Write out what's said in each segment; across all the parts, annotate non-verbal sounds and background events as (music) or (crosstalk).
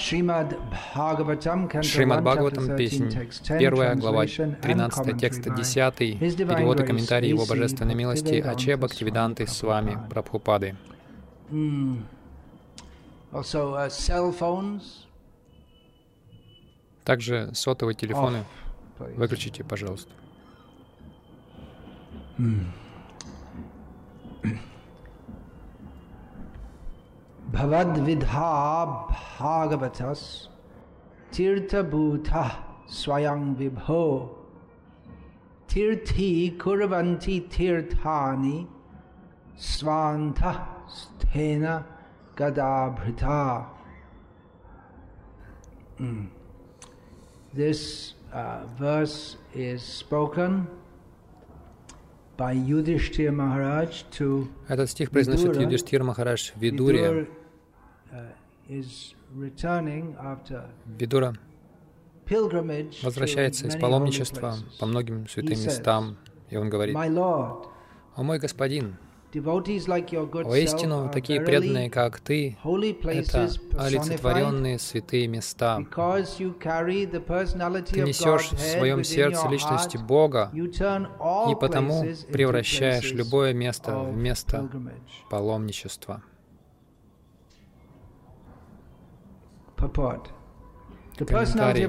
Шримад Бхагаватам, песнь, первая глава, 13 текст 10, перевод и комментарий Его Божественной милости Аче Бхактивиданты с вами, Прабхупады. Также сотовые телефоны. Выключите, пожалуйста. भवद्विधा भागवतस् तीर्थभूतः स्वयं विभो तीर्थी कुर्वन्ति तीर्थानि स्वान्तः स्थेन गदाभृता mm. This uh, verse is spoken by Yudhishthir Maharaj to Этот стих произносит Юдиштхир Махарадж Видуре, Видура возвращается из паломничества по многим святым местам, и он говорит, «О мой господин, Воистину, такие преданные, как Ты, это олицетворенные святые места. Ты несешь в своем сердце личность Бога, и потому превращаешь любое место в место паломничества. Комментарий.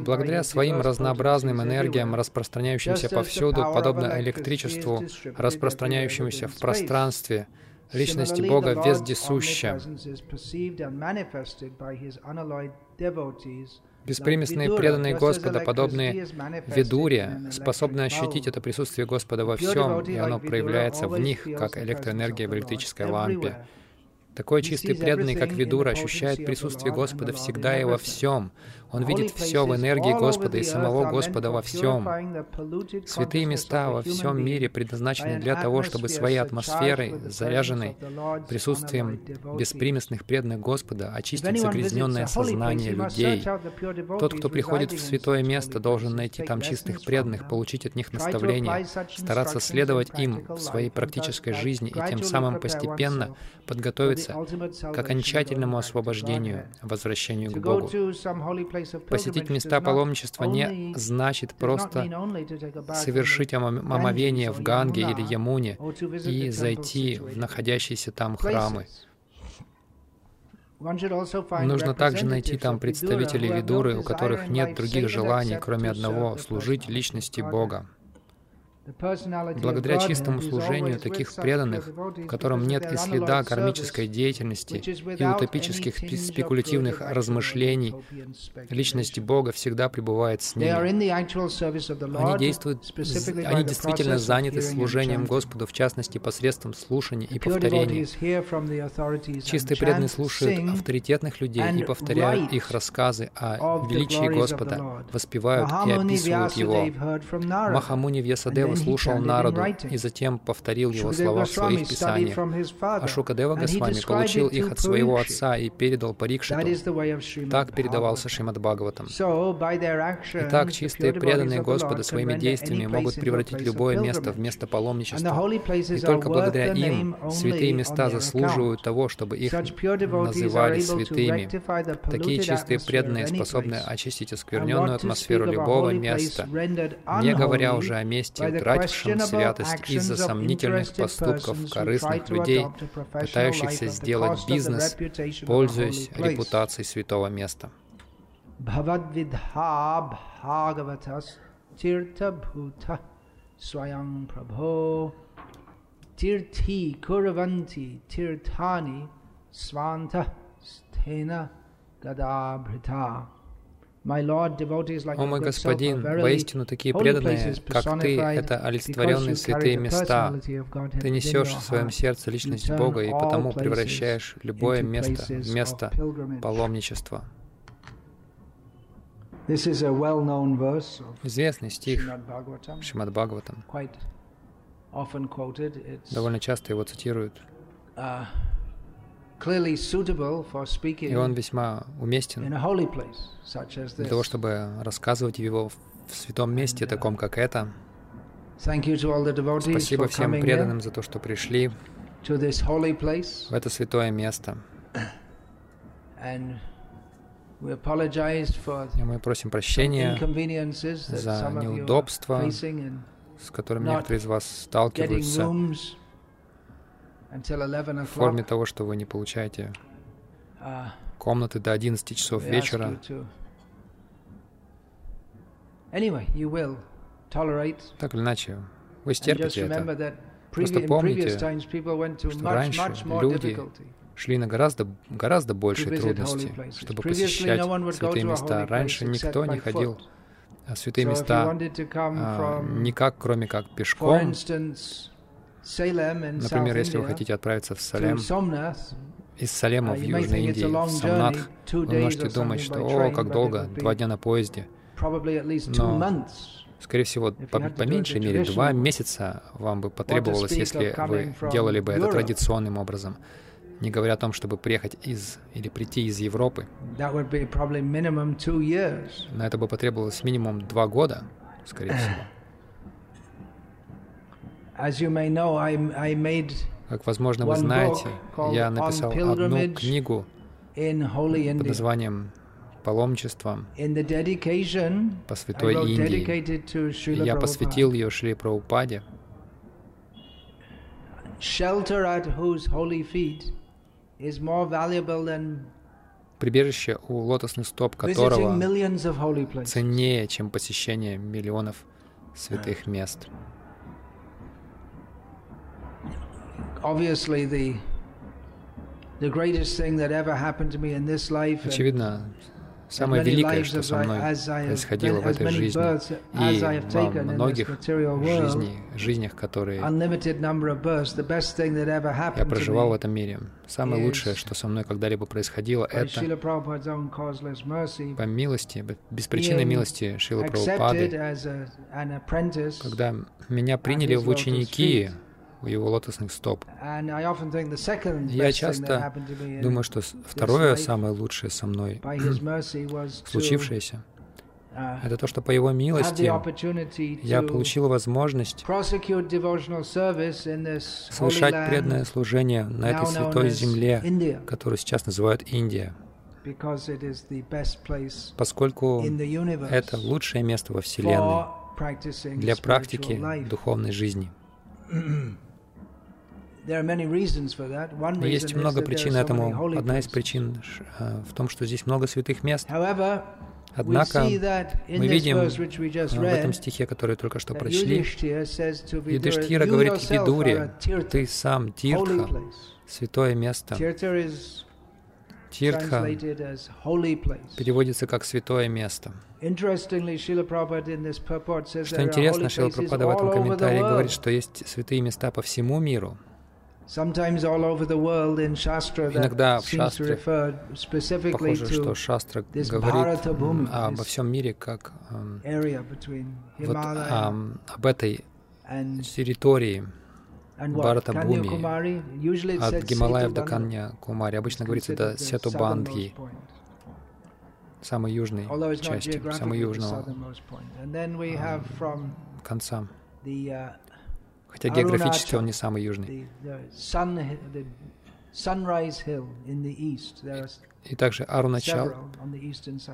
Благодаря своим разнообразным энергиям, распространяющимся повсюду, подобно электричеству, распространяющемуся в пространстве, личность Бога вездесуща. Беспримесные преданные Господа, подобные Ведуре, способны ощутить это присутствие Господа во всем, и оно проявляется в них, как электроэнергия в электрической лампе. Такой чистый преданный, как Видура, ощущает присутствие Господа всегда и во всем. Он видит все в энергии Господа и самого Господа во всем. Святые места во всем мире предназначены для того, чтобы своей атмосферой, заряженной присутствием беспримесных преданных Господа, очистить загрязненное сознание людей. Тот, кто приходит в святое место, должен найти там чистых преданных, получить от них наставления, стараться следовать им в своей практической жизни и тем самым постепенно подготовиться к окончательному освобождению, возвращению к Богу. Посетить места паломничества не значит просто совершить омовение в Ганге или Ямуне и зайти в находящиеся там храмы. Нужно также найти там представителей Видуры, у которых нет других желаний, кроме одного — служить личности Бога. Благодаря чистому служению таких преданных, в котором нет и следа кармической деятельности и утопических спекулятивных размышлений, личность Бога всегда пребывает с ними. Они действуют, они действительно заняты служением Господу, в частности, посредством слушания и повторения. Чистые преданные слушают авторитетных людей и повторяют их рассказы о величии Господа, воспевают и описывают Его. Махамуни Вьясадева слушал народу и затем повторил его слова в своих писаниях. Ашукадева Госвами получил их от своего отца и передал Парикшиту. Так передавался Шримад Бхагаватам. Итак, чистые преданные Господа своими действиями могут превратить любое место в место паломничества. И только благодаря им святые места заслуживают того, чтобы их называли святыми. Такие чистые преданные способны очистить оскверненную атмосферу любого места, не говоря уже о месте, утратившем святость из-за сомнительных поступков корыстных людей, пытающихся сделать бизнес, пользуясь репутацией святого места. Тирти Кураванти Тиртани Сванта Стена Гадабрита о мой Господин, воистину такие преданные, как Ты, это олицетворенные святые места. Ты несешь в своем сердце личность Бога и потому превращаешь любое место в место паломничества. Известный стих Шримад Бхагаватам. Довольно часто его цитируют. И он весьма уместен для того, чтобы рассказывать его в святом месте, uh, таком как это. Спасибо всем преданным за то, что пришли в это святое место. И мы просим прощения за неудобства, с которыми некоторые из вас сталкиваются в форме того, что вы не получаете uh, комнаты до 11 часов вечера. Так или иначе, вы стерпите это. Просто помните, что раньше люди шли на гораздо, гораздо большие трудности, чтобы посещать святые места. Раньше никто не ходил а святые места а, никак, кроме как пешком. Например, если вы хотите отправиться в Салем, из Салема в Южной Индии, в Самнатх, вы можете думать, что «О, как долго, два дня на поезде». Но, скорее всего, по, по меньшей мере, два месяца вам бы потребовалось, если вы делали бы это традиционным образом не говоря о том, чтобы приехать из или прийти из Европы. На это бы потребовалось минимум два года, скорее (clears throat) всего. Как, возможно, вы знаете, я написал одну книгу под названием «Паломничество» по Святой Индии. Я посвятил ее Шри Прабхупаде. Прибежище у лотосных стоп которого ценнее, чем посещение миллионов святых мест. Очевидно, самое великое, что со мной происходило в этой жизни. и во многих жизни, жизнях, которые я проживал в этом мире. Самое лучшее, что со мной когда-либо происходило, это по милости, без причины милости Шила Прабхупады, когда меня приняли в ученики, у его лотосных стоп. Я часто думаю, что второе самое лучшее со мной (clears throat) случившееся uh, это то, что по Его милости я получил возможность совершать преданное служение на этой святой земле, которую сейчас называют Индия, поскольку это лучшее место во Вселенной для практики духовной жизни. (clears throat) Есть много причин этому. Одна из причин э, в том, что здесь много святых мест. Однако мы видим э, в этом стихе, который только что прочли, Юдиштхира говорит Видуре, ты сам Тиртха, святое место. Тиртха переводится как «святое место». Что интересно, Шила Прабхупада в этом комментарии говорит, что есть святые места по всему миру. Иногда в шастре похоже, что шастра говорит обо всем мире как вот, об этой территории Бхарата Бхуми, от Гималаев до Канья Кумари. Обычно говорится до Сетубандхи, самой южной части, самой южного конца хотя географически он не самый южный. И также Аруначал,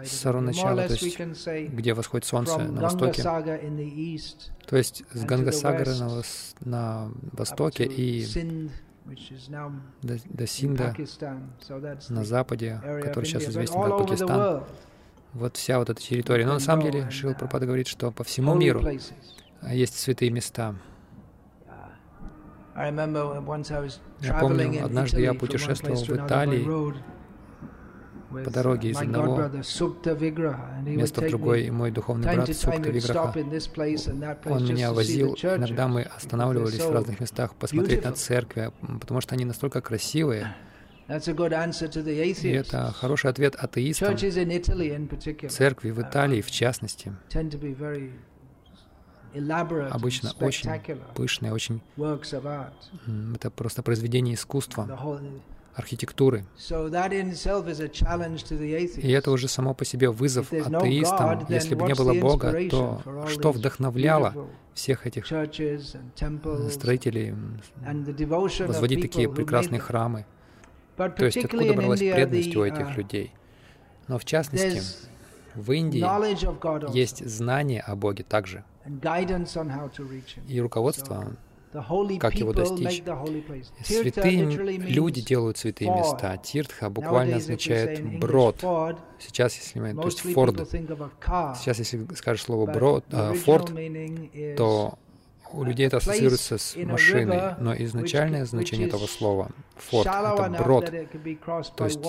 с Аруначала, то есть где восходит солнце на востоке, то есть с Гангасагара на, на востоке и до, до Синда на западе, который сейчас известен как Пакистан. Вот вся вот эта территория. Но на самом деле Шрил Пропада говорит, что по всему миру есть святые места. Я помню, однажды я путешествовал в Италии по дороге из одного места в другой, и мой духовный брат Сукта Виграха, он меня возил, иногда мы останавливались в разных местах посмотреть на церкви, потому что они настолько красивые, И это хороший ответ атеистам. Церкви в Италии, в частности, обычно очень пышные, очень... Это просто произведение искусства, архитектуры. И это уже само по себе вызов атеистам. Если бы не было Бога, то что вдохновляло всех этих строителей возводить такие прекрасные храмы? То есть откуда бралась преданность у этих uh, людей? Но в частности, в Индии есть знание о Боге также. И руководство как его достичь. Святые люди делают святые места. Тиртха буквально означает брод. Сейчас, если мы, то есть форд, сейчас, если скажешь слово брод, э, форд, то у людей это ассоциируется с машиной, но изначальное значение этого слова форд — это брод, то есть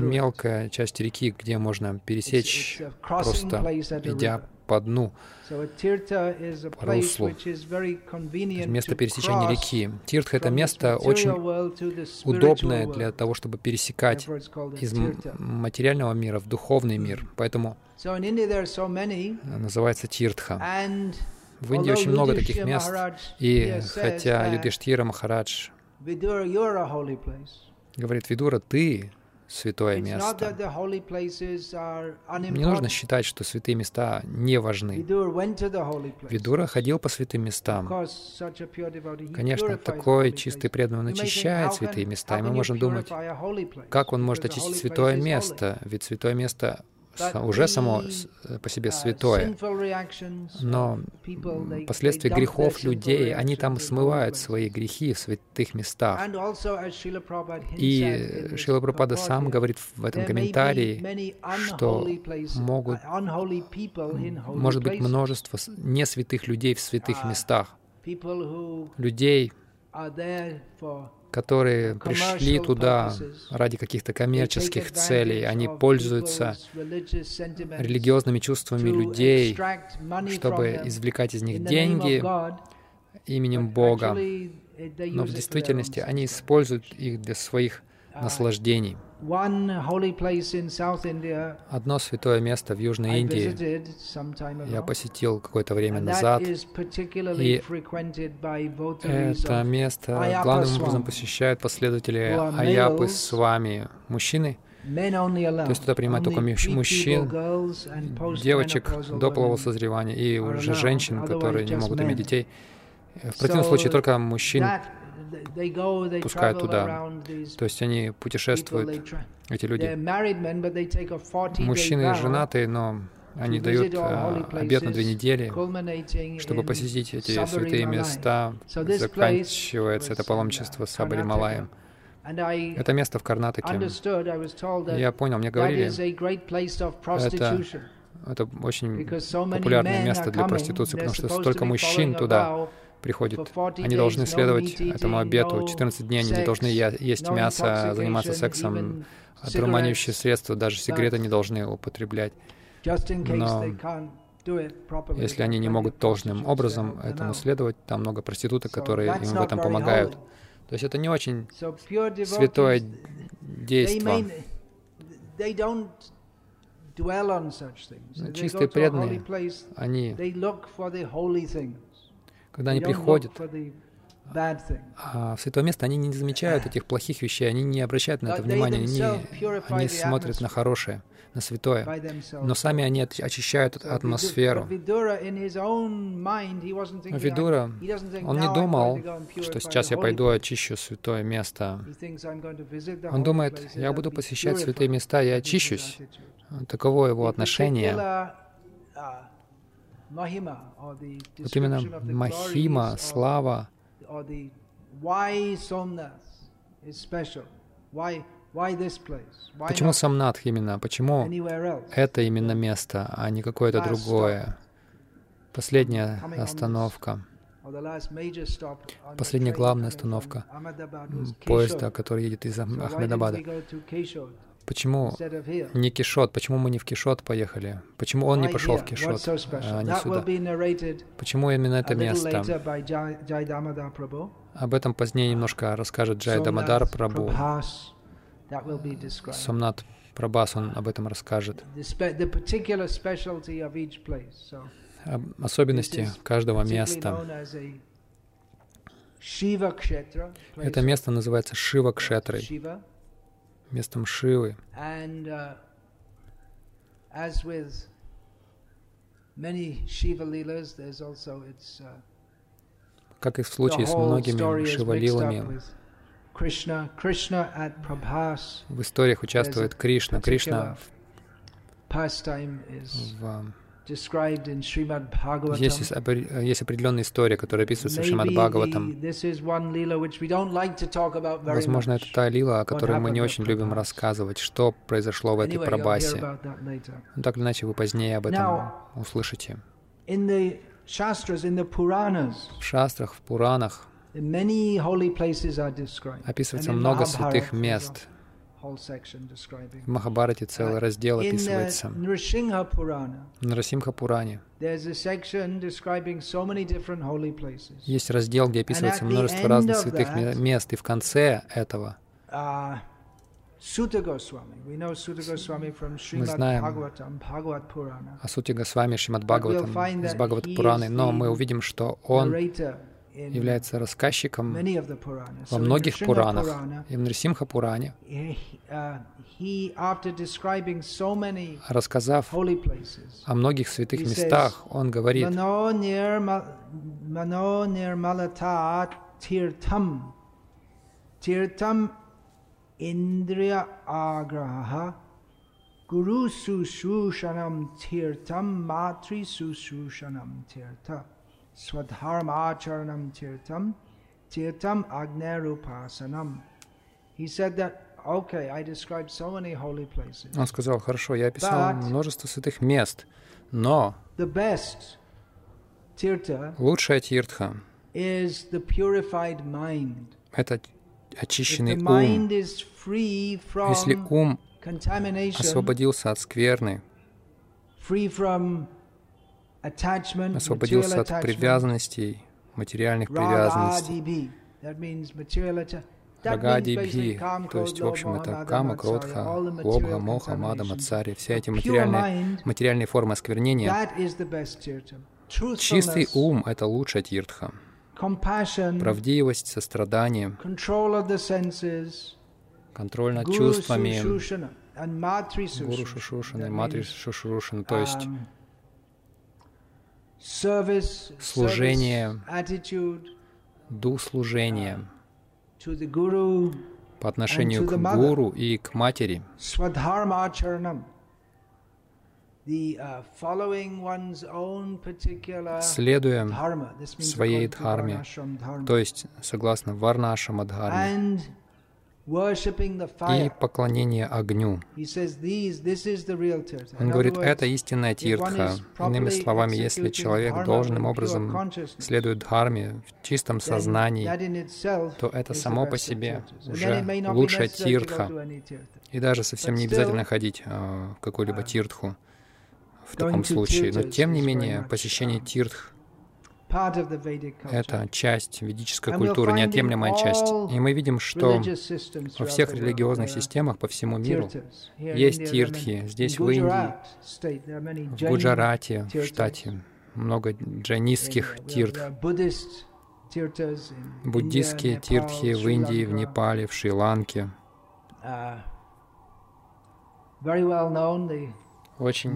мелкая часть реки, где можно пересечь, просто идя по дну, по руслу, место пересечения реки. Тиртха — это место очень удобное для того, чтобы пересекать из материального мира в духовный мир. Поэтому называется Тиртха. В Индии очень много таких мест, и хотя Юдиштира Махарадж говорит, Видура, ты святое место. Не нужно считать, что святые места не важны. Видура ходил по святым местам. Конечно, такой чистый преданный очищает святые места, и мы можем думать, как он может очистить святое место, ведь святое место уже само э, по себе святое. Но последствия грехов людей, они там смывают свои грехи в святых местах. И Шила Прабхупада сам говорит в этом комментарии, что могут, может быть множество не святых людей в святых местах, людей, которые пришли туда ради каких-то коммерческих целей. Они пользуются религиозными чувствами людей, чтобы извлекать из них деньги именем Бога. Но в действительности они используют их для своих наслаждений. Одно святое место в Южной Индии я посетил какое-то время назад, и это место главным образом посещают последователи Аяпы с вами, мужчины, то есть туда принимают только мужчин, девочек до полового созревания и уже женщин, которые не могут иметь детей. В противном случае только мужчин пускают туда. То есть они путешествуют, эти люди. Мужчины женатые, но они дают э, обед на две недели, чтобы посетить эти святые места. Заканчивается это паломничество с Абарималаем. Это место в Карнатаке. Я понял, мне говорили, это, это очень популярное место для проституции, потому что столько мужчин туда приходит. Они должны следовать этому обету. 14 дней они не должны есть мясо, заниматься сексом, одурманивающие средства, даже сигареты не должны употреблять. Но если они не могут должным образом этому следовать, там много проституток, которые им в этом помогают. То есть это не очень святое действие. Чистые преданные, они когда они приходят а в святое место, они не замечают этих плохих вещей, они не обращают на это внимания, они, они смотрят на хорошее, на святое. Но сами они очищают атмосферу. Видура, он не думал, что сейчас я пойду очищу святое место. Он думает, я буду посещать святые места, я очищусь. Таково его отношение. Вот именно Махима, слава, Почему Самнатх именно? Почему это именно место, а не какое-то другое? Последняя остановка. Последняя главная остановка поезда, который едет из Ахмедабада. Почему не Кишот? Почему мы не в Кишот поехали? Почему он не пошел в Кишот, а не сюда? Почему именно это место? Об этом позднее немножко расскажет Джай Дамадар Прабhu. Сомнат Прабхас, он об этом расскажет. Особенности каждого места. Это место называется Шива Кшетрой, местом Шивы. Как и в случае с многими шивалилами, в историях участвует Кришна. Кришна в есть, есть определенная история, которая описывается в Шримад Бхагаватам. Возможно, это та лила, о которой мы не очень любим рассказывать, что произошло в этой прабасе. Но ну, так или иначе, вы позднее об этом услышите. В шастрах, в Пуранах описывается много святых мест. В Махабарате целый uh, раздел описывается. В Нарасимха Пуране есть раздел, где описывается множество разных святых мест, и в конце этого uh, мы знаем о Сути Госвами Шримад Бхагаватам из Бхагават Пураны, но мы увидим, что он является рассказчиком во многих Пуранах. И в Нрисимха Пуране, uh, рассказав о многих святых местах, он говорит, тиртам индрия аграха гуру сушушанам тиртам матри сушушанам тиртам Swadharmacharanam Tirtam, Tirtam Agnerupasanam. He said that Okay, I described so many holy places. Он сказал, хорошо, я описал множество святых мест, но лучшая тиртха это очищенный ум. Если ум освободился от скверны, освободился от привязанностей, материальных привязанностей. Рагадибхи, то есть, в общем, это кама, кротха, лобха, моха, мада, мацари, все эти материальные, материальные формы осквернения. Чистый ум — это лучшая тиртха. Правдивость, сострадание, контроль над чувствами, гуру шушушаны, матри шушушаны, то есть um, служение, дух служения. по отношению к гуру и к матери, uh, следуя своей дхарме, то есть согласно варнашам дхарме, и поклонение огню. Он говорит, это истинная тиртха. Иными словами, если человек должным образом следует дхарме в чистом сознании, то это само по себе уже лучшая тиртха. И даже совсем не обязательно ходить а, в какую-либо тиртху в таком случае. Но тем не менее, посещение тиртх это часть ведической культуры, неотъемлемая часть. И мы видим, что во всех религиозных системах по всему миру есть тиртхи. Здесь, в Индии, в Гуджарате, в штате, много джайнистских тиртх. Буддистские тиртхи в Индии, в Непале, в Шри-Ланке. Очень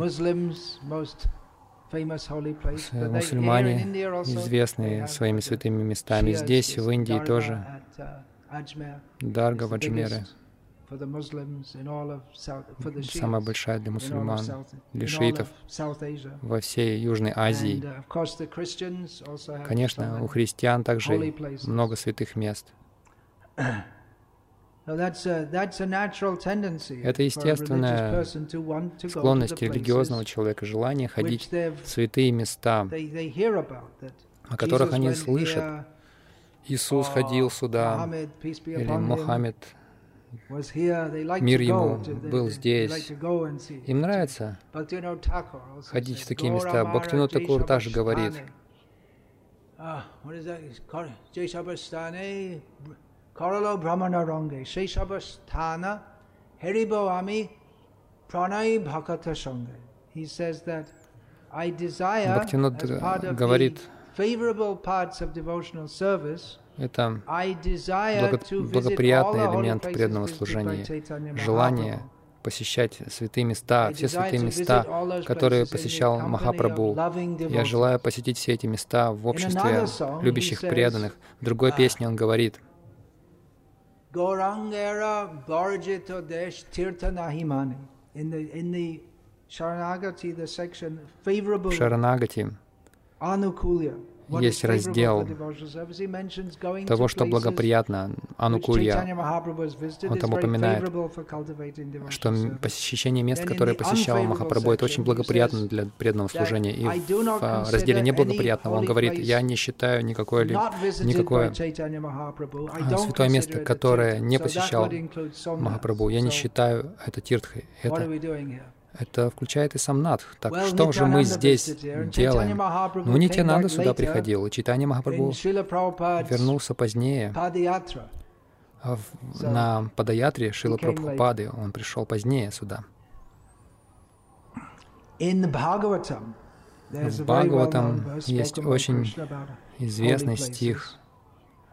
Мусульмане известные своими святыми местами. Здесь, в Индии, тоже Дарга в Аджмере. Самая большая для мусульман, для шиитов во всей Южной Азии. Конечно, у христиан также много святых мест. (coughs) Это естественная склонность религиозного человека, желание ходить в святые места, о которых они слышат. Иисус ходил сюда, или Мухаммед, мир ему был здесь. Им нравится ходить в такие места. Бхактивинод Такур также говорит, Karalo Brahmana Range, Sheshabasthana Haribo Ami Pranay Bhakata Sangha. He says that I desire, as part of говорит, the favorable parts of devotional service, это благо- благоприятный элемент преданного служения, желание посещать святые места, все святые места, которые посещал Махапрабху. Я желаю посетить все эти места в обществе любящих преданных. В другой uh, песне он говорит, Gorangera Bharjita Desh Tirtanahimani. In the, in the Sharanagati, the section favorable. Sharanagati. Anukulya. Есть раздел того, что благоприятно, Анукулья, Он там упоминает, что посещение мест, которые посещал Махапрабху, это очень благоприятно для преданного служения. И в а, разделе неблагоприятного он говорит, я не считаю никакое, ли, никакое а, святое место, которое не посещал. Махапрабху. Я не считаю это тиртхой. Это? Это включает и самнадх. Так Well, что же мы здесь делаем? Ну, Нитянанда сюда later приходил, и Читание in Махапрабху вернулся позднее. А в- So, на Падаятре Шила Прабхупады, он пришел позднее сюда. В Бхагаватам есть очень известный стих.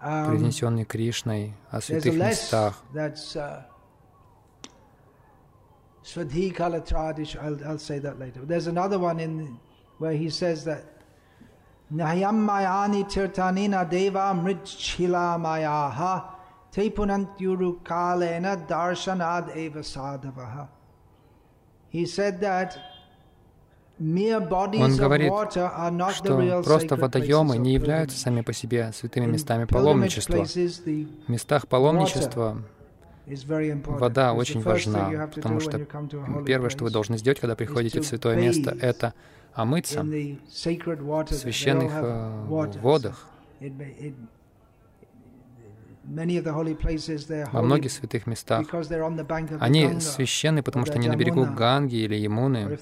Um, произнесенный Кришной о святых местах. Uh, Swadhi Kalatradish. I'll, I'll say that later. There's another one in where he says that Nayam Mayani Tirtanina Deva Mritchila Mayaha Tepunant Yuru Kalena Darshanad Eva Sadavaha. He said that mere Он говорит, water are not the что real просто водоемы не являются сами по себе святыми местами паломничества. В местах паломничества. Вода очень важна, потому что первое, что вы должны сделать, когда приходите в святое место, это омыться в священных э, водах. Во многих святых местах они священны, потому что они на берегу. Ганги или Ямуны.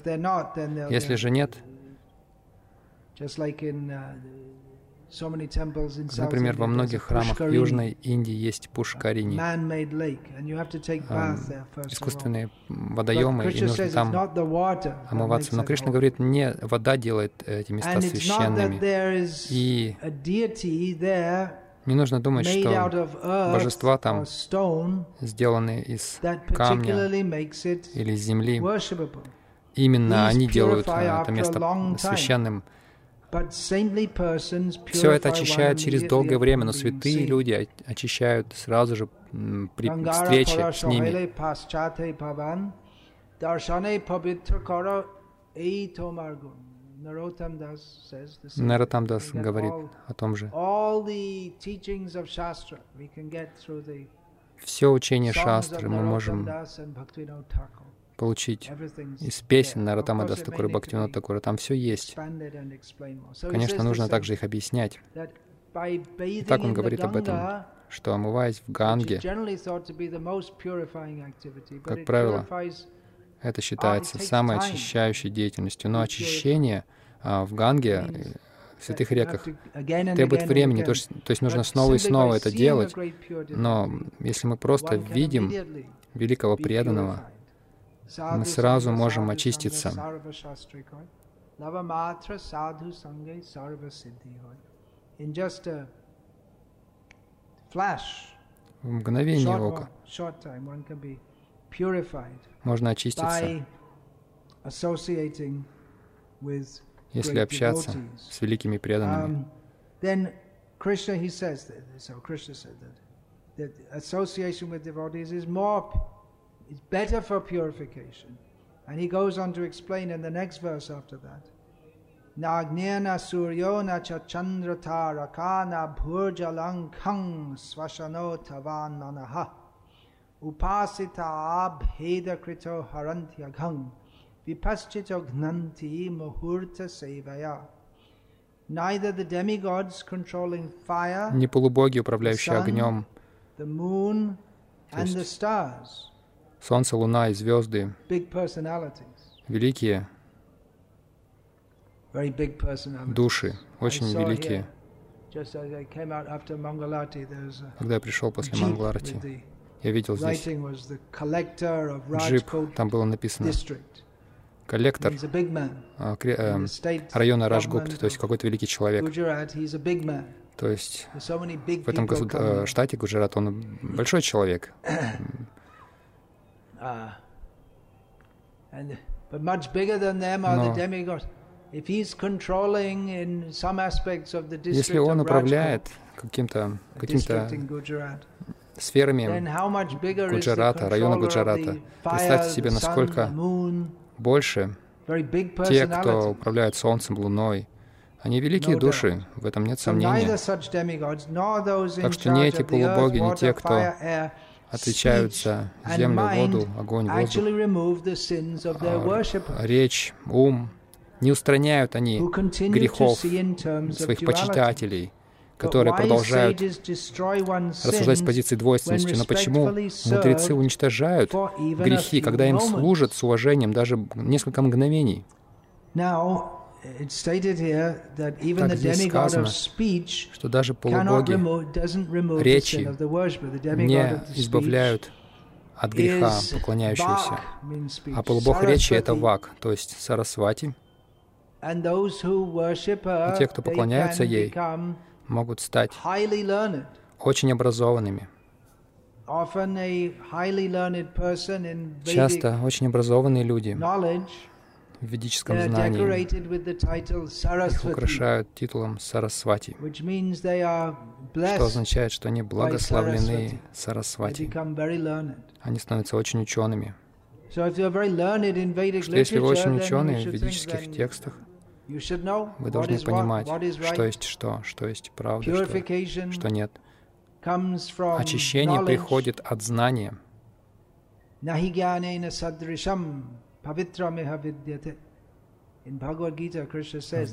Если же нет, например, во многих храмах Южной Индии есть пушкарини, искусственные водоемы, и нужно там омываться. Но Кришна говорит, не вода делает эти места священными. И не нужно думать, что божества там сделаны из камня или земли. Именно они делают а, это место священным. Все это очищает через долгое время, но святые люди очищают сразу же при встрече с ними. get говорит о том же. Все учение шастры мы можем Получить из песен Наратама course, Дас it may Такура, need to Бхактивинода be Такура. Там все есть. Конечно, нужно также их объяснять, Так он говорит об этом, что омываясь в Ганге, Как правило, это считается самой очищающей деятельностью. Но очищение а, в Ганге, э, в святых реках, требует времени, то есть, то есть нужно снова и снова это делать. Но если мы просто видим великого преданного. Мы сразу можем очиститься. в мгновение ока можно очиститься, если общаться с великими преданными. Um, then Krishna, he says that. So Krishna said that that association with devotees is more, is better for purification, and he goes on to explain in the next verse after that. Nagnena suryo na cha chandra taraka na bhurjalang khang swashano tavan manaha upasita abheda krito harantyaghang vipaschito gnanti muhurta sevaya Neither the demigods controlling fire, Не полубоги, управляющие sun, огнем, the moon, and есть the stars, Солнце, луна и звезды, великие души, очень великие. Когда я пришел после the Я видел здесь джип, там было написано коллектор а, э, района Раджгупт, то есть какой-то великий человек. То есть в этом. Э, штате Гуджарат он большой человек. (clears throat) Но если он управляет каким-то каким сферами Гуджарата, района Гуджарата, представьте себе, насколько больше те, кто управляет Солнцем, Луной, они великие души, в этом нет сомнения. Так что ни эти полубоги, ни те, кто отвечают за землю, воду, огонь, воздух, а, речь, ум, не устраняют они грехов своих почитателей, которые продолжают рассуждать с позиции двойственности. Но почему мудрецы уничтожают грехи, когда им служат с уважением даже несколько мгновений? Так здесь сказано, что даже полубоги речи не избавляют от греха поклоняющегося. А полубог речи — это вак, то есть сарасвати. И те, кто поклоняются ей, могут стать очень образованными. Часто очень образованные люди в ведическом знании их украшают титулом Сарасвати, что означает, что они благословлены Сарасвати. Они становятся очень учеными. Что если вы очень ученые в ведических текстах, вы должны понимать, что есть что, что есть правда, что, что нет. Очищение приходит от знания. В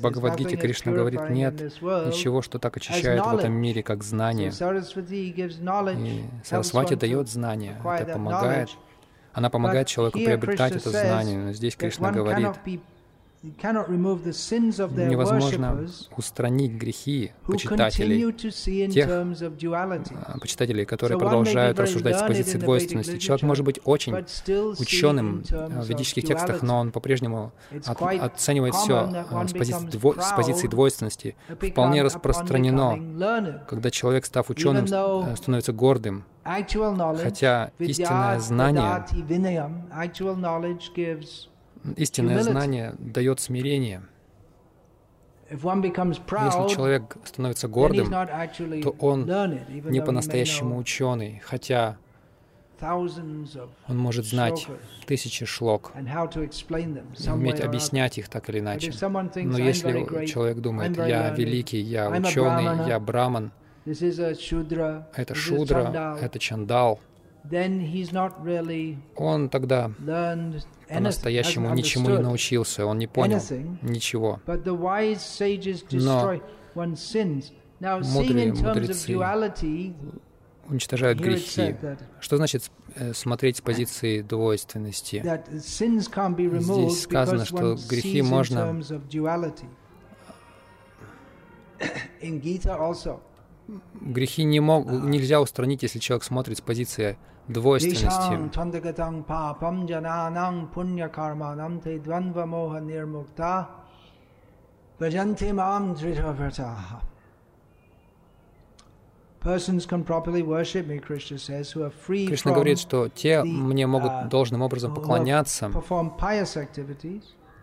Бхагавадгите Кришна говорит, нет ничего, что так очищает в этом мире, как знание. И Сарасвати дает знание, это помогает. Она помогает человеку приобретать это знание. Но здесь Кришна говорит, Невозможно устранить грехи почитателей, тех а, почитателей, которые продолжают рассуждать с позиции двойственности. Человек может быть очень ученым в ведических текстах, но он по-прежнему от, оценивает все а, с позиции, дво, с позиции двойственности. Вполне распространено, когда человек, став ученым, э, становится гордым, хотя истинное знание Истинное знание дает смирение. Если человек становится гордым, то он не по-настоящему ученый, хотя он может знать тысячи шлок, уметь объяснять их так или иначе. Но если человек думает, я великий, я ученый, я браман, это шудра, это чандал, он тогда по-настоящему ничему не научился, он не понял ничего. Но мудрые мудрецы уничтожают грехи. Что значит э, смотреть с позиции двойственности? Здесь сказано, что грехи можно (coughs) грехи не мог, нельзя устранить, если человек смотрит с позиции двойственности. Кришна говорит, что те мне могут uh, должным образом поклоняться,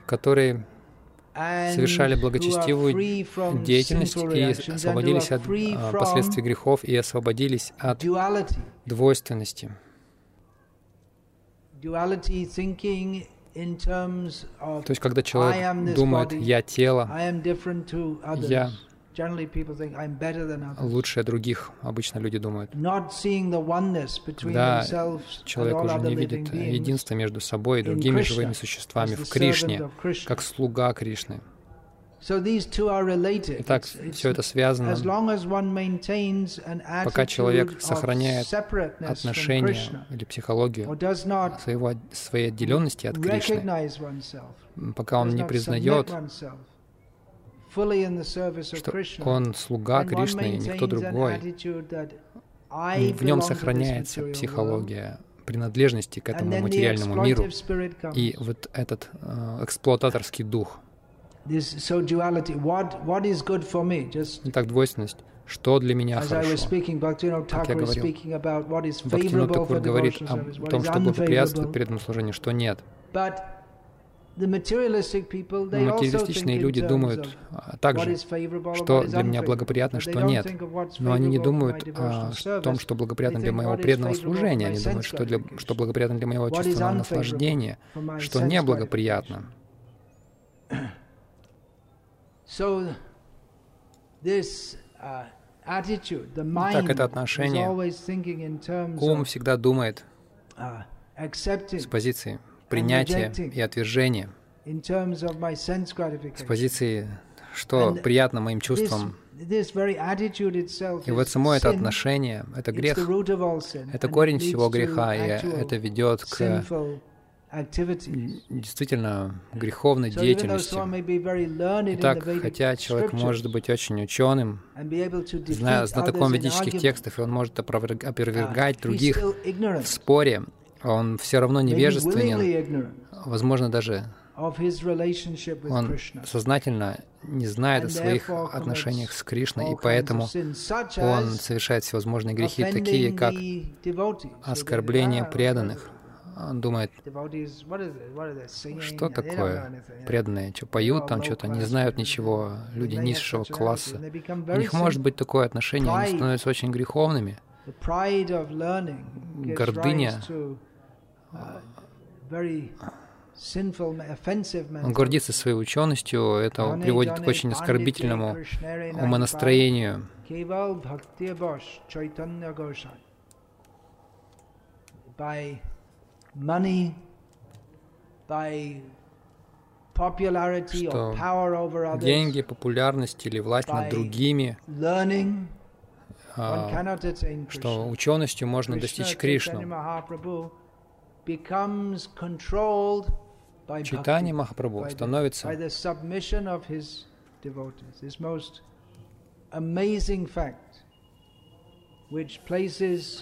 которые совершали благочестивую деятельность и освободились от а, последствий грехов и освободились от двойственности. То есть, когда человек думает «я тело», «я лучше других, обычно люди думают. Да, человек уже не видит единства между собой и другими живыми существами в Кришне, как слуга Кришны. Итак, все это связано. Пока человек сохраняет отношения или психологию своего, своей отделенности от Кришны, пока он не признает что он слуга Кришны и никто другой. в нем сохраняется психология принадлежности к этому материальному миру и вот этот э, эксплуататорский дух. Итак, двойственность. Что для меня хорошо? Как я говорил, Бхактивинод Такур говорит о том, что благоприятствует преданному служению, что нет. Материалистичные люди думают также, что для меня благоприятно, что нет. Но они не думают о том, что благоприятно для моего преданного служения. Они думают, что, для, что благоприятно для моего чувственного наслаждения, что неблагоприятно. Так это отношение. Ум всегда думает uh, с позиции принятия и отвержения, с позиции, что приятно моим чувствам. И вот само это отношение, это грех, это корень всего греха, и это ведет к действительно греховной деятельности. Итак, хотя человек может быть очень ученым, зная знатоком ведических текстов, и он может опровергать других в споре, он все равно невежественен, возможно, даже он сознательно не знает о своих отношениях с Кришной, и поэтому он совершает всевозможные грехи, такие как оскорбление преданных. Он думает, что такое преданные, что поют там что-то, не знают ничего, люди низшего класса. У них может быть такое отношение, они становятся очень греховными. Гордыня он гордится своей ученостью, это приводит к очень оскорбительному умонастроению. что деньги, популярность или власть над другими, а, что ученостью можно достичь Кришну. Читание Махапрабху становится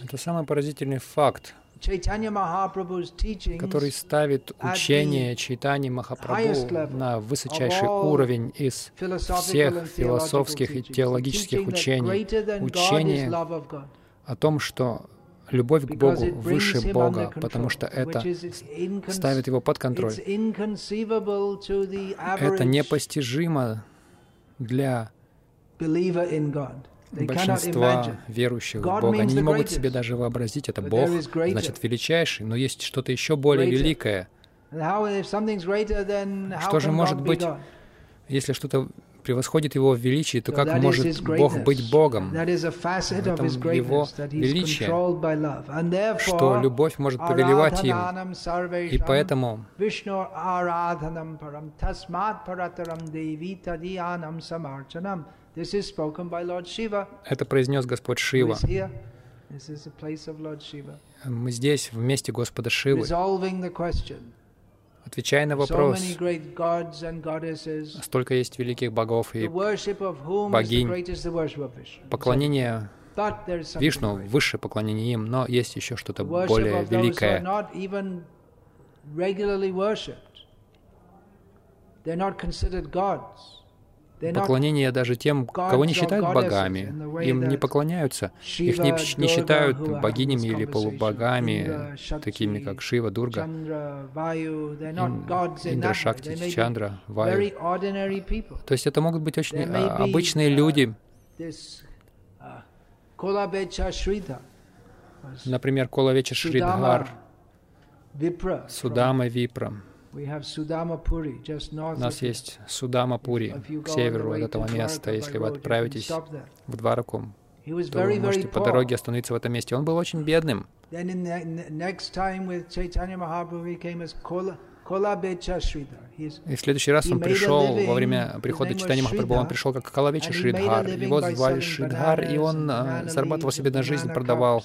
это самый поразительный факт, который ставит учение Чайтани Махапрабху на высочайший уровень из всех философских и теологических учений. Учение о том, что любовь к Богу выше Бога, потому что это ставит его под контроль. Это непостижимо для большинства верующих в Бога. Они не могут себе даже вообразить, это Бог, значит, величайший, но есть что-то еще более великое. Что же может быть, если что-то превосходит его в величии, то как может Бог быть Богом? В этом его величие, что любовь может повелевать им. И поэтому это произнес Господь Шива. Мы здесь, в месте Господа Шивы, отвечая на вопрос, столько есть великих богов и богинь, поклонение Вишну, высшее поклонение им, но есть еще что-то более великое. They're not considered gods поклонение даже тем, кого не считают богами. Им не поклоняются. Их не, не считают богинями или полубогами, такими как Шива, Дурга, Индра, Шакти, Чандра, Ваю. То есть это могут быть очень а, обычные люди. Например, Колавеча Шридхар, Судама Випра. У нас есть Судама Пури к северу от этого места. Если вы отправитесь в Двараку, то вы можете по дороге остановиться в этом месте. Он был очень бедным. И в следующий раз он пришел, во время прихода читания Махапрабху, он пришел как Калавеча Шридхар. Его звали Шридхар, и он а, зарабатывал себе на жизнь, продавал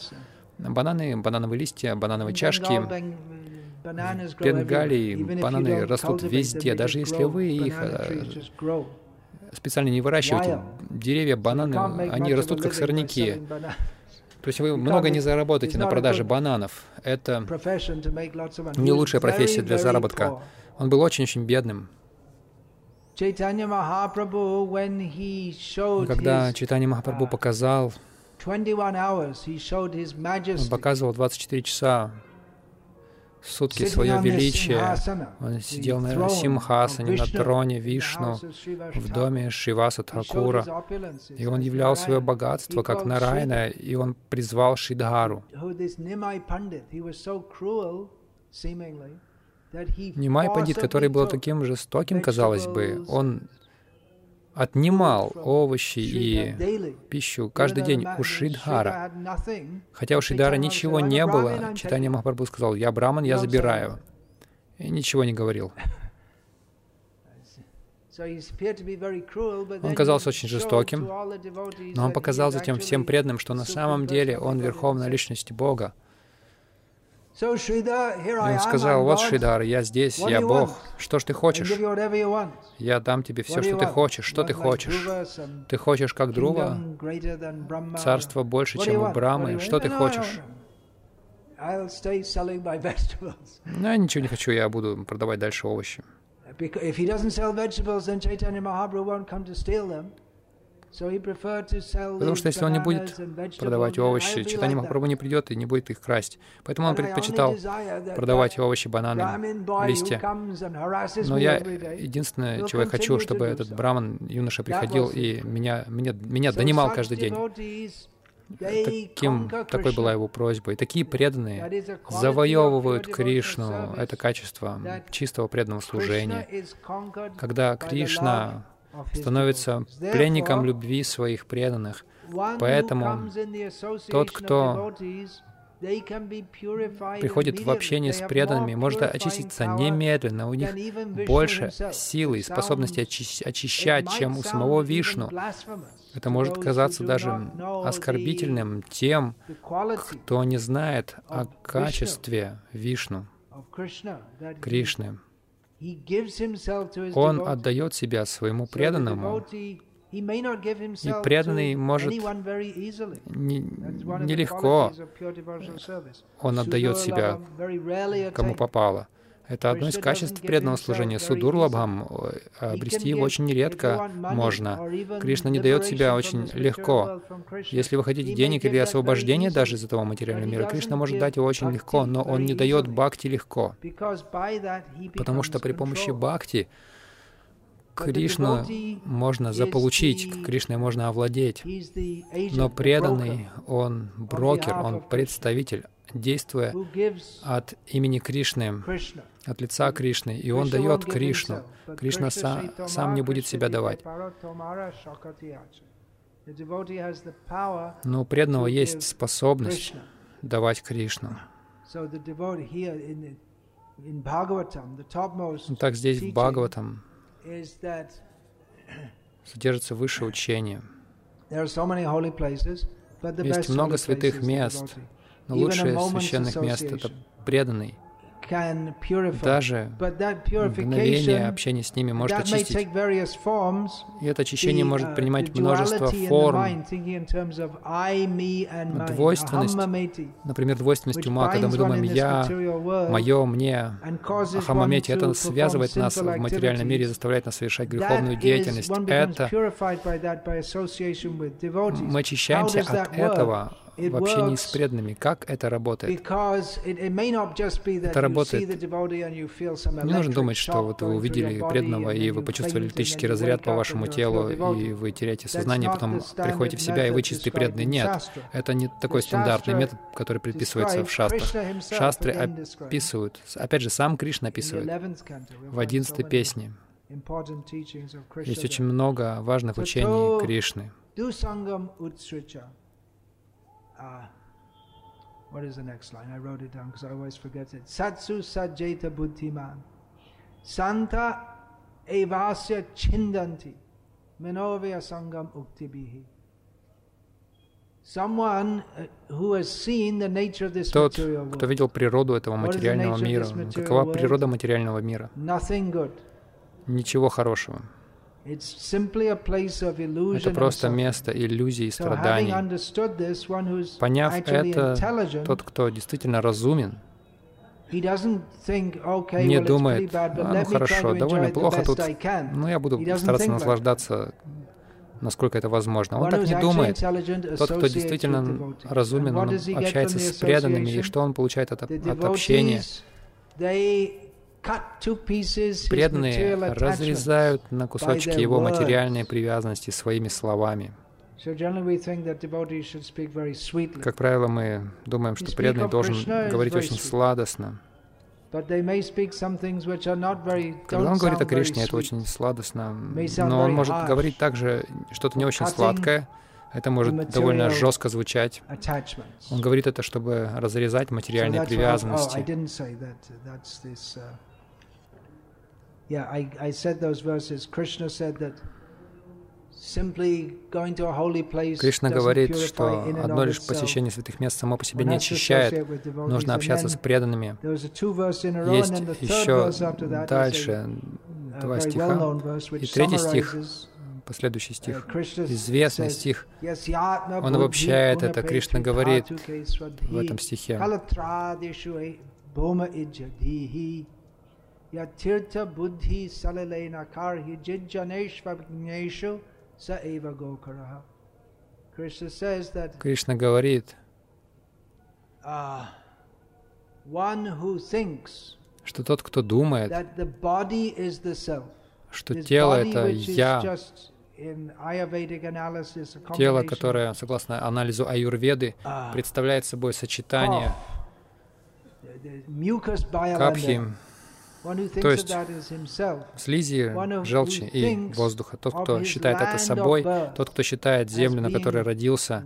бананы, банановые листья, банановые чашки, в Бенгалии бананы растут везде, даже если вы их э, специально не выращиваете. Деревья, бананы, они растут как сорняки. То есть вы много не заработаете на продаже бананов. Это не лучшая профессия для заработка. Он был очень-очень бедным. Когда Чайтанья Махапрабху uh, показал, он показывал 24 часа сутки свое величие. Он сидел на Симхасане, на троне Вишну, в доме Шиваса Тхакура. И он являл свое богатство как Нарайна, и он призвал Шидхару. Нимай Пандит, который был таким жестоким, казалось бы, он отнимал овощи и пищу каждый день у Шидхара. Хотя у Шидхара ничего не было, Читание Махапрабху сказал, «Я браман, я забираю». И ничего не говорил. Он казался очень жестоким, но он показал затем всем преданным, что на самом деле он верховная личность Бога. И он сказал, вот, Шридар, я здесь, я Бог. Что ж ты хочешь? Я дам тебе все, что ты хочешь. Что ты хочешь? Ты хочешь, как Друва? Царство больше, чем у Брамы. Что ты хочешь? (laughs) Ну, я ничего не хочу, я буду продавать дальше овощи. Потому что если он не будет продавать овощи, читание Махапрабху не придет и не будет их красть. Поэтому он предпочитал продавать овощи, бананы, листья. Но я единственное, чего я хочу, чтобы этот браман, юноша, приходил и меня, меня, меня донимал каждый день. Таким, такой была его просьба. И такие преданные завоевывают Кришну. Это качество чистого преданного служения. Когда Кришна становится пленником любви своих преданных. Поэтому тот, кто приходит в общение с преданными, может очиститься немедленно. У них больше силы и способности очищать, чем у самого Вишну. Это может казаться даже оскорбительным тем, кто не знает о качестве Вишну, Кришны. Он отдает себя своему преданному, и преданный может нелегко, он отдает себя кому попало. Это одно из качеств преданного служения. Судурлабхам э, обрести его очень нередко можно. Кришна не дает себя очень легко. Если вы хотите денег или освобождения даже из этого материального мира, Кришна может дать его очень легко, но он не дает бхакти легко. Потому что при помощи бхакти Кришну можно заполучить, Кришной можно овладеть. Но преданный, он брокер, он представитель действуя от имени Кришны, от лица Кришны, и он дает Кришну. Кришна сам, сам не будет себя давать. Но у преданного есть способность давать Кришну. Так здесь в Бхагаватам содержится высшее учение. Есть много святых мест, но лучшее священных мест — это преданный. Даже мгновение общения с ними может очистить. И это очищение может принимать множество форм. Двойственность, например, двойственность ума, когда мы думаем «я», «моё», «мне», «ахамамети», это связывает нас в материальном мире и заставляет нас совершать греховную деятельность. Это мы очищаемся от этого в общении с преданными. Как это работает? Это работает. Не нужно думать, что вот вы увидели преданного, и вы почувствовали электрический разряд по вашему телу, и вы теряете сознание, потом приходите в себя, и вы чистый преданный. Нет, это не такой стандартный метод, который предписывается в шастрах. Шастры описывают, опять же, сам Кришна описывает в одиннадцатой песне. Есть очень много важных учений Кришны. Uh, what is the next line? I wrote it down because I always forget it. Satsu sajjeta buddhiman. Santa evasya chindanti. Menovya sangam uktibihi. Тот, кто видел природу этого материального мира. Какова природа материального мира? Ничего хорошего. Это просто место иллюзий и страданий. Поняв это, тот, кто действительно разумен, не думает, а, ну хорошо, довольно плохо тут, но я буду стараться наслаждаться, насколько это возможно. Он так не думает. Тот, кто действительно разумен, он общается с преданными, и что он получает от, от общения? Преданные разрезают на кусочки его материальные привязанности своими словами. Как правило, мы думаем, что преданный должен говорить очень сладостно. Когда он говорит о Кришне, это очень сладостно, но он может говорить также что-то не очень сладкое, это может довольно жестко звучать. Он говорит это, чтобы разрезать материальные привязанности. Yeah, I, I said those verses. Krishna said that Кришна говорит, что одно лишь посещение святых мест само по себе не очищает. Нужно общаться с преданными. Есть еще дальше два стиха. И третий стих, последующий стих, известный стих, он обобщает это. Кришна говорит в этом стихе. Yatirtha buddhi salalena karhi jijjaneshvagneshu Кришна говорит, uh, что тот, кто думает, что тело — это «я», тело, которое, согласно анализу аюрведы, uh, представляет собой сочетание капхи, то есть слизи, желчи и воздуха. Тот, кто считает это собой, тот, кто считает землю, на которой родился,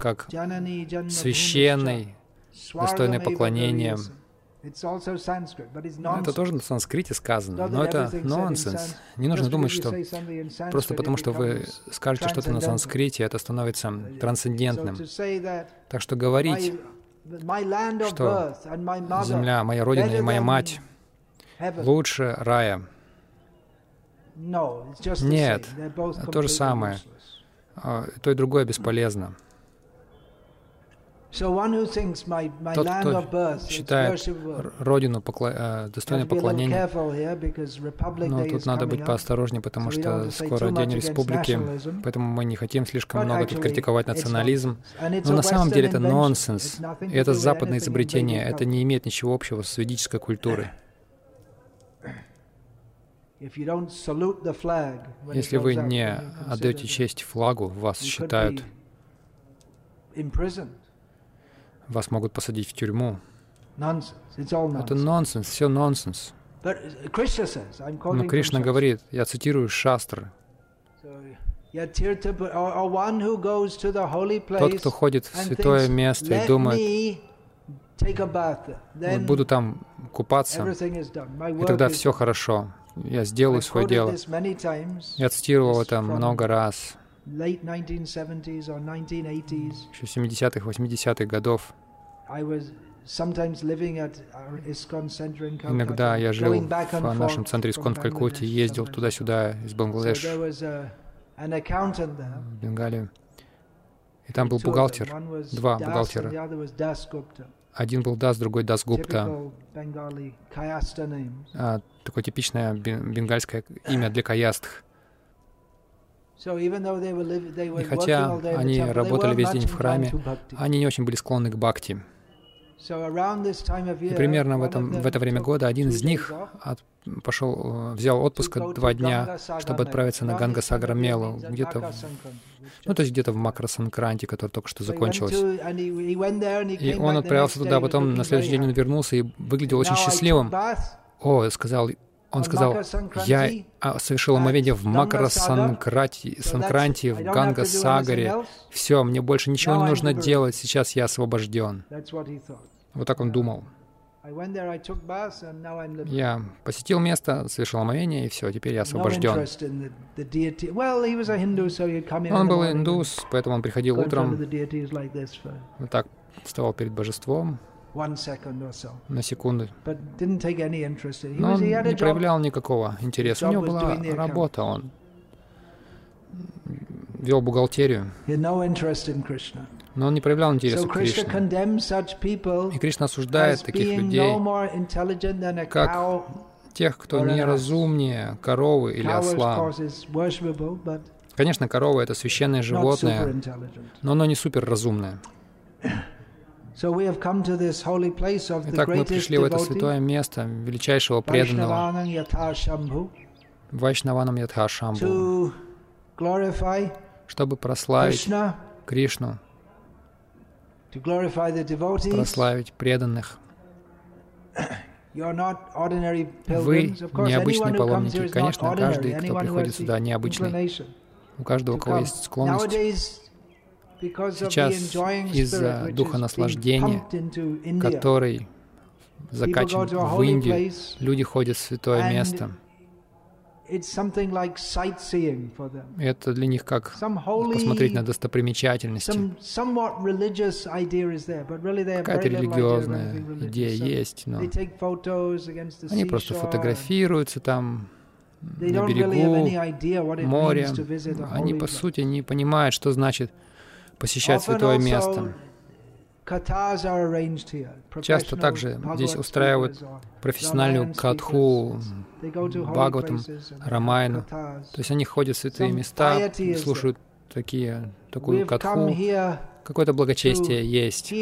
как священный, достойный поклонения. Это тоже на санскрите сказано, но это нонсенс. Не нужно думать, что просто потому, что вы скажете что-то на санскрите, это становится трансцендентным. Так что говорить, что земля, моя родина и моя мать лучше рая. Нет, то же самое. А, то и другое бесполезно. Тот, кто считает родину покла... Э, достойной поклонения, но тут надо быть поосторожнее, потому что скоро День Республики, поэтому мы не хотим слишком много тут критиковать национализм. Но на самом деле это нонсенс, и это западное изобретение, это не имеет ничего общего с ведической культурой. Если вы не отдаете честь флагу, вас считают, вас могут посадить в тюрьму. Это нонсенс, все нонсенс. Но Кришна говорит, я цитирую Шастры, тот, кто ходит в святое место и думает, вот буду там купаться, и тогда все хорошо я сделаю свое дело. Я цитировал это много раз. Еще 70-х, 80-х годов. Иногда я жил в нашем центре Искон в Калькутте, ездил туда-сюда из Бангладеш, в Бенгалию. И там был бухгалтер, два бухгалтера. Один был Дас, другой Дас Гупта. А, такое типичное бенгальское имя для каястх. И хотя они работали весь день в храме, они не очень были склонны к бхакти. И примерно в, этом, в это время года один из них от, пошел, э, взял отпуск два дня, чтобы отправиться на Ганга Сагара Мелу, где-то, ну, то есть где-то в Макрасанкранте, которая только что закончилась. И он отправился туда, потом на следующий день он вернулся и выглядел очень счастливым. О, сказал, он сказал, я а, совершил омовение в Макара Санкранти, Санкранти в Ганга Сагаре. Все, мне больше ничего не нужно делать, сейчас я освобожден. Вот так он думал. Я посетил место, совершил омовение, и все, теперь я освобожден. Он был индус, поэтому он приходил утром, вот так вставал перед божеством, на секунду. Но он не проявлял никакого интереса. У него была работа, он вел бухгалтерию, но он не проявлял интереса к Кришне. И Кришна осуждает таких людей как тех, кто неразумнее коровы или осла. Конечно, корова — это священное животное, но оно не суперразумное. (coughs) Итак, мы пришли в это святое место величайшего преданного Вайшнаванам Ядхашамбу, чтобы прославить Кришну, прославить преданных. Вы необычные паломники. Конечно, каждый, кто приходит сюда, необычный. У каждого, у кого есть склонность. Сейчас из-за духа наслаждения, который закачан в Индию, люди ходят в святое место. Это для них как посмотреть на достопримечательности. Какая-то религиозная идея есть, но они просто фотографируются там на берегу моря. Они, по сути, не понимают, что значит посещать святое место. Часто также здесь устраивают профессиональную катху, Бхагаватам, Рамайну. То есть они ходят в святые места слушают такие, такую катху. Какое-то благочестие есть.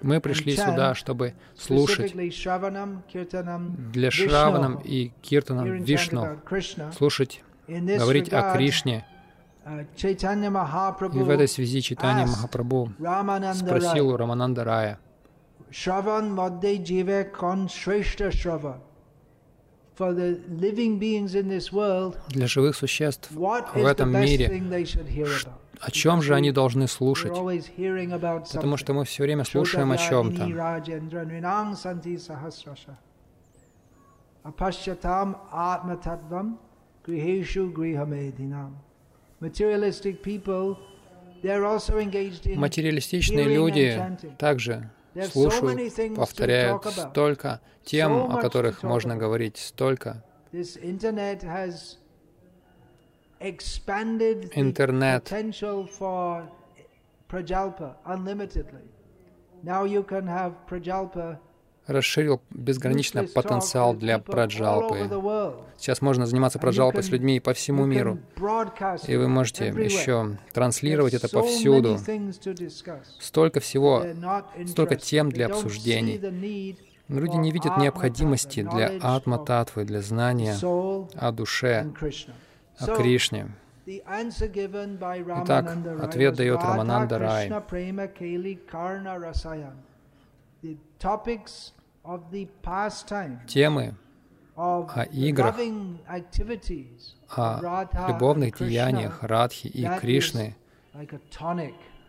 Мы пришли сюда, чтобы слушать для Шраванам и Киртанам Вишну, слушать, говорить о Кришне, и в этой связи Читания Махапрабху спросил у Рамананда Рая, для живых существ в этом мире, о чем же они должны слушать? Потому что мы все время слушаем о чем-то. Апашчатам атмататвам грихешу грихамединам. Материалистичные люди также слушают, повторяют столько тем, о которых можно говорить, столько. Интернет Now you can have Prajalpa расширил безгранично потенциал для праджалпы. Сейчас можно заниматься праджалпой с людьми по всему миру. И вы можете еще транслировать это повсюду. Столько всего, столько тем для обсуждений. Люди не видят необходимости для атма-татвы, для знания о душе, о Кришне. Итак, ответ дает Рамананда Рай. Темы о играх, о любовных деяниях Радхи и Кришны.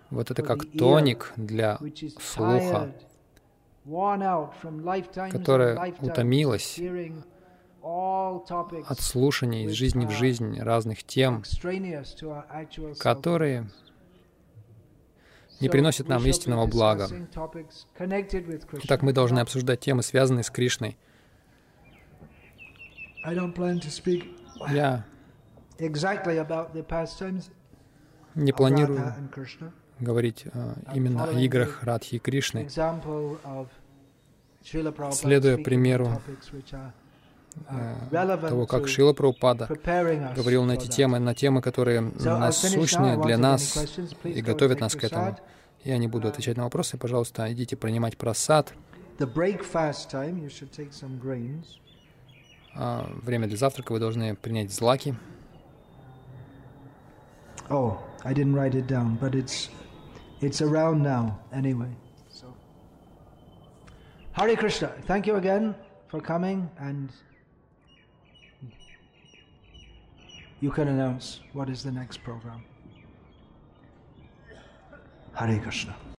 Вот это как тоник для слуха, которая утомилась от слушания из жизни в жизнь разных тем, которые не приносит нам истинного блага. Итак, мы должны обсуждать темы, связанные с Кришной. Я не планирую говорить uh, именно о играх Радхи и Кришны, следуя примеру того, как Шила Прабхупада говорил на эти темы, на темы, которые насущные для нас и готовят нас к этому. Я не буду отвечать на вопросы. Пожалуйста, идите принимать просад. А, время для завтрака вы должны принять злаки. Oh, I didn't write it down, but it's it's around now anyway. So, Hare Krishna, thank you again for coming, and you can announce what is the next program. Hare Krishna.